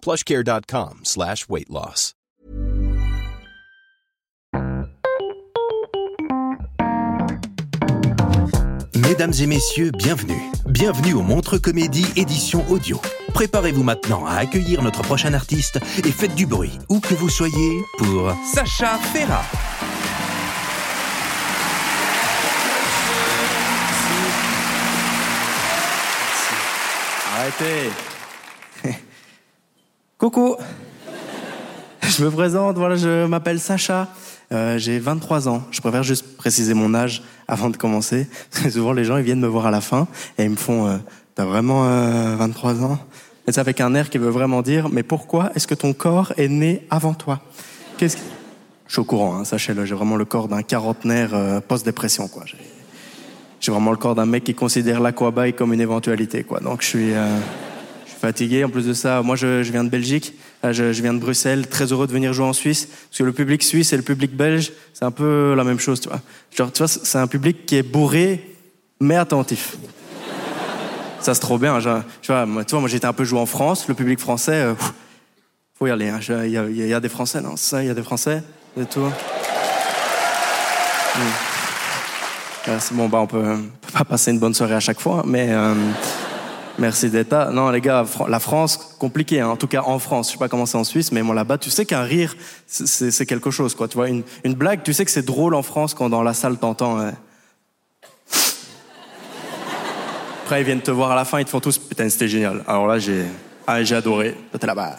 plushcare.com slash weight loss. Mesdames et messieurs, bienvenue. Bienvenue au Montre Comédie édition audio. Préparez-vous maintenant à accueillir notre prochain artiste et faites du bruit, où que vous soyez, pour Sacha Ferra. Arrêtez. Coucou. Je me présente, voilà, je m'appelle Sacha. Euh, j'ai 23 ans. Je préfère juste préciser mon âge avant de commencer. Souvent, les gens, ils viennent me voir à la fin et ils me font euh, T'as vraiment euh, 23 ans? Et c'est avec un air qui veut vraiment dire Mais pourquoi est-ce que ton corps est né avant toi? Je suis au courant, hein, sachez-le. J'ai vraiment le corps d'un quarantenaire euh, post-dépression, quoi. J'ai... Vraiment le corps d'un mec qui considère l'aquabike comme une éventualité, quoi. Donc je suis, euh, je suis fatigué. En plus de ça, moi je, viens de Belgique, je, viens de Bruxelles, très heureux de venir jouer en Suisse, parce que le public suisse et le public belge, c'est un peu la même chose, tu vois. Genre, tu vois, c'est un public qui est bourré, mais attentif. Ça c'est trop bien. genre, tu vois, moi, moi j'étais un peu joué en France, le public français, euh, faut y aller. hein. Il y, a- des Français, non ça, il y a des Français et tout. Euh, c'est bon, bah, on peut, pas passer une bonne soirée à chaque fois, mais euh, merci là. Non, les gars, la France, compliqué, hein, en tout cas en France. Je sais pas comment c'est en Suisse, mais moi là-bas, tu sais qu'un rire, c'est- quelque chose, quoi. Tu vois, une, une blague, tu sais que c'est drôle en France quand dans la salle t'entends. euh, Après, ils viennent te voir à la fin, ils te font tous, putain, c'était génial. Alors là, j'ai, ah, j'ai adoré. T'es là-bas.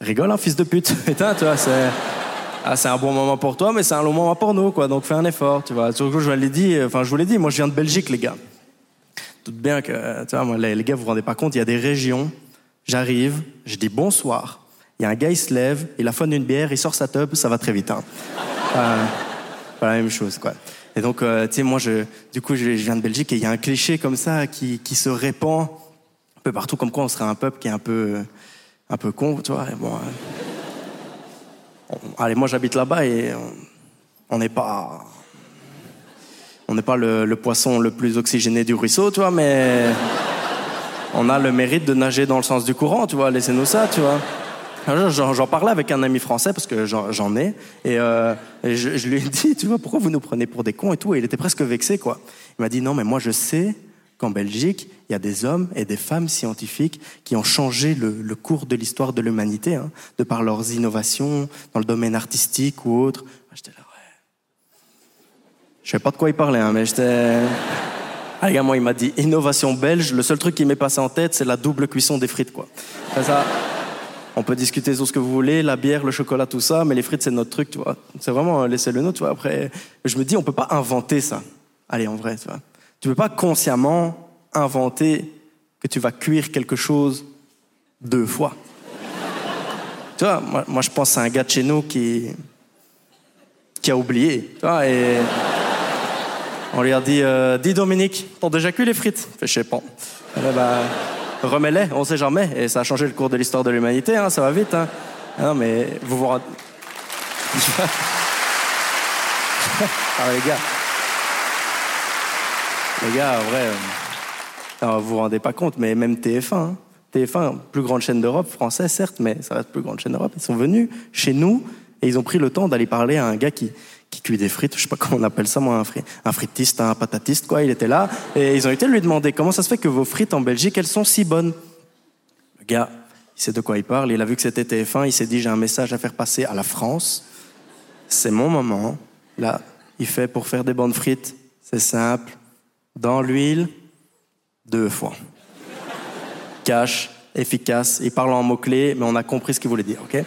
Rigole, hein, fils de pute. Putain, tu vois, c'est. Ah, c'est un bon moment pour toi, mais c'est un long moment pour nous, quoi. Donc fais un effort, tu vois. Surtout, je l'ai dit, enfin, je vous l'ai dit, moi, je viens de Belgique, les gars. Doute bien que, tu vois, moi, les, gars, vous vous rendez pas compte, il y a des régions. J'arrive, je dis bonsoir. Il y a un gars, il se lève, il affonne une bière, il sort sa tub, ça va très vite, hein. Euh, la même chose, quoi. Et donc, euh, tu sais, moi, je, du coup, je, viens de Belgique et il y a un cliché comme ça qui, qui se répand un peu partout, comme quoi on serait un peuple qui est un peu, un peu con, tu vois. Et bon, euh, on- allez, moi, j'habite là-bas et on n'est pas, on n'est pas le, le poisson le plus oxygéné du ruisseau, tu vois, mais on a le mérite de nager dans le sens du courant, tu vois. Laissez-nous ça, tu vois. J'en parlais avec un ami français parce que j'en ai et, euh, et je, je lui ai dit, tu vois, pourquoi vous nous prenez pour des cons et tout. Et il était presque vexé, quoi. Il m'a dit non, mais moi je sais qu'en Belgique, il y a des hommes et des femmes scientifiques qui ont changé le, le cours de l'histoire de l'humanité, hein, de par leurs innovations dans le domaine artistique ou autre. J'étais là. Je sais pas de quoi il parlait, hein, mais j'étais. Ah, gars, moi, il m'a dit innovation belge. Le seul truc qui m'est passé en tête, c'est la double cuisson des frites, quoi. Ça. On peut discuter sur ce que vous voulez, la bière, le chocolat, tout ça, mais les frites, c'est notre truc, tu vois. C'est vraiment euh, laisser le nôtre, tu vois. Après, je me dis, on peut pas inventer ça. Allez, en vrai, tu vois. Tu peux pas consciemment inventer que tu vas cuire quelque chose deux fois. tu vois, moi, moi, je pense à un gars de chez nous qui, qui a oublié, tu vois, et on lui a dit, euh, dis Dominique, t'as déjà cuit les frites fait, je sais pas. Ben, bah, remets-les, on sait jamais. Et ça a changé le cours de l'histoire de l'humanité, hein, ça va vite. Hein. Ah Non, mais vous vous rendez... ah, les gars. Les gars, en vrai, euh, alors, vous vous rendez pas compte, mais même TF1, hein. TF1, plus grande chaîne d'Europe, français certes, mais ça reste plus grande chaîne d'Europe. Ils sont venus chez nous et ils ont pris le temps d'aller parler à un gars qui, qui cuit des frites, je sais pas comment on appelle ça, moi, un, fri- un fritiste, un patatiste, quoi. Il était là et ils ont été lui demander comment ça se fait que vos frites en Belgique, elles sont si bonnes? Le gars, Il sait de quoi il parle. Il a vu que c'était TF1. Il s'est dit j'ai un message à faire passer à la France. C'est mon moment. Là, il fait pour faire des bonnes frites. C'est simple. Dans l'huile, deux fois. Cash, efficace. Il parle en mots-clés, mais on a compris ce qu'il voulait dire, ok?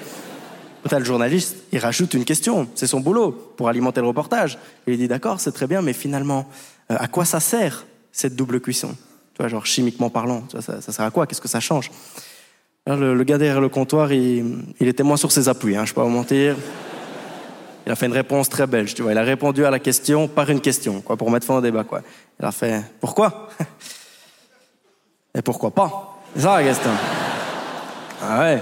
Le journaliste, il rajoute une question. C'est son boulot pour alimenter le reportage. Il dit d'accord, c'est très bien, mais finalement, euh, à quoi ça sert cette double cuisson? Tu vois, genre chimiquement parlant, ça, sert à quoi? Qu'est-ce que ça change? Le, gars derrière le comptoir, il, était moins sur ses appuis, hein, je peux pas vous mentir. Il a fait une réponse très belge, tu vois. Il a répondu à la question par une question, quoi, pour mettre fin au débat, quoi. Il a fait pourquoi? Et pourquoi pas? C'est ça la question. Ah ouais.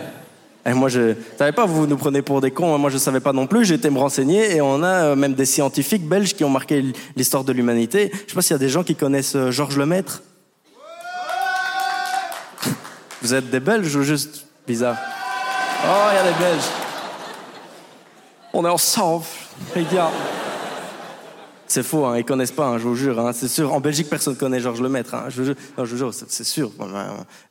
Et moi, je savais pas, vous nous prenez pour des cons. Hein. Moi, je savais pas non plus. J'ai été me renseigner et on a euh, même des scientifiques belges qui ont marqué l'histoire de l'humanité. Je sais pas s'il y a des gens qui connaissent euh, Georges Lemaître. Vous êtes des Belges ou juste bizarre? Oh, il y a des Belges. On est ensemble, regarde. C'est faux, hein, ils connaissent pas, hein, je vous jure. Hein, c'est sûr. En Belgique, personne ne connaît Georges Lemaître. Hein, je, vous jure, c'est sûr.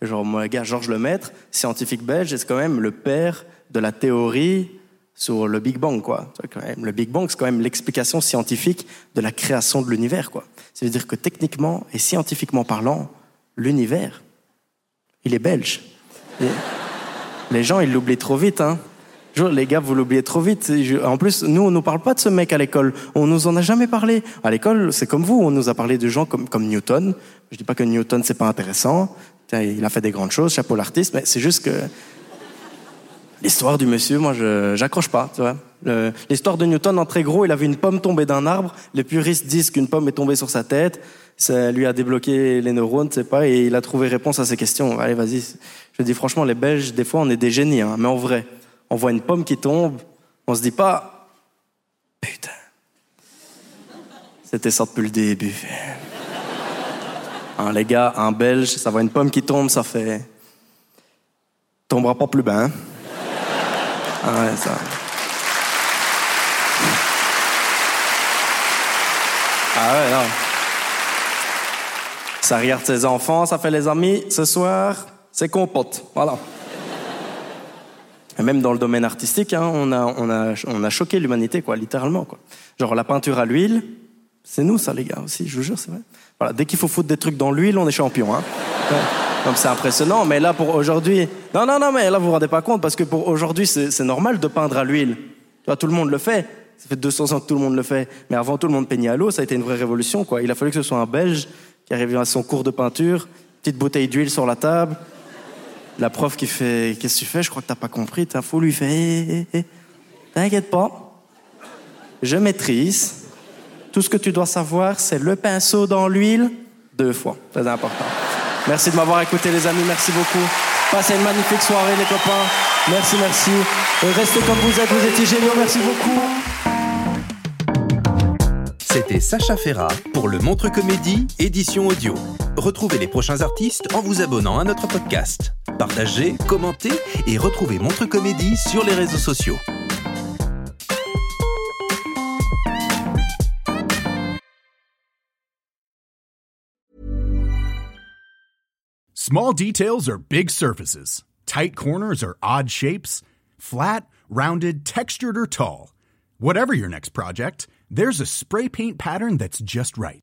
Genre, mon gars, Georges Lemaître, scientifique belge, c'est quand même le père de la théorie sur le Big Bang, quoi? Le Big Bang, c'est quand même l'explication scientifique de la création de l'univers, quoi. Ça veut dire que techniquement et scientifiquement parlant, l'univers, il est belge. les gens, ils l'oublient trop vite, hein les gars, vous l'oubliez trop vite. En plus, nous, on nous parle pas de ce mec à l'école. On nous en a jamais parlé. À l'école, c'est comme vous. On nous a parlé de gens comme, Newton. Je dis pas que Newton, c'est pas intéressant. Il a fait des grandes choses, chapeau l'artiste, mais c'est juste que l'histoire du monsieur, moi, je j'accroche pas. L'histoire de Newton, en très gros, il a vu une pomme tomber d'un arbre. Les puristes disent qu'une pomme est tombée sur sa tête. Ça lui a débloqué les neurones, c'est pas, et il a trouvé réponse à ces questions. Allez, vas-y. Je dis franchement, les Belges, des fois, on est des génies, hein, mais en vrai on voit une pomme qui tombe, on se dit pas, putain, c'était ça depuis le début. Hein, les gars, un Belge, ça voit une pomme qui tombe, ça fait, tombera pas plus bas. Hein? Ah ça. Ah ouais, non. Ça regarde ses enfants, ça fait les amis. Ce soir, c'est compote. Voilà même dans le domaine artistique, hein, on, a, on, a, on a choqué l'humanité, quoi, littéralement. Quoi. Genre la peinture à l'huile, c'est nous ça, les gars, aussi, je vous jure, c'est vrai. Voilà, dès qu'il faut foutre des trucs dans l'huile, on est champion. Hein. Donc c'est impressionnant, mais là pour aujourd'hui, non non non, mais là vous vous rendez pas compte parce que pour aujourd'hui c'est normal de peindre à l'huile. tout le monde le fait. Ça fait 200 ans que tout le monde le fait. Mais avant tout le monde peignait à l'eau, ça a été une vraie révolution quoi. Il a fallu que ce soit un Belge qui arrive à son cours de peinture, petite bouteille d'huile sur la table, la prof qui fait Qu'est-ce que tu fais? Je crois que t'as pas compris. T'as lui fait. T'inquiète pas. Je maîtrise. Tout ce que tu dois savoir, c'est le pinceau dans l'huile deux fois. Très important. Merci de m'avoir écouté, les amis. Merci beaucoup. Passez une magnifique soirée, les copains. Merci, merci. Restez comme vous êtes. Vous étiez géniaux. Merci beaucoup. C'était Sacha Ferra pour le Montre Comédie, édition audio. Retrouvez les prochains artistes en vous abonnant à notre podcast. Partagez, commentez et retrouvez Montre Comédie sur les réseaux sociaux. Small details are big surfaces. Tight corners are odd shapes. Flat, rounded, textured or tall. Whatever your next project, there's a spray paint pattern that's just right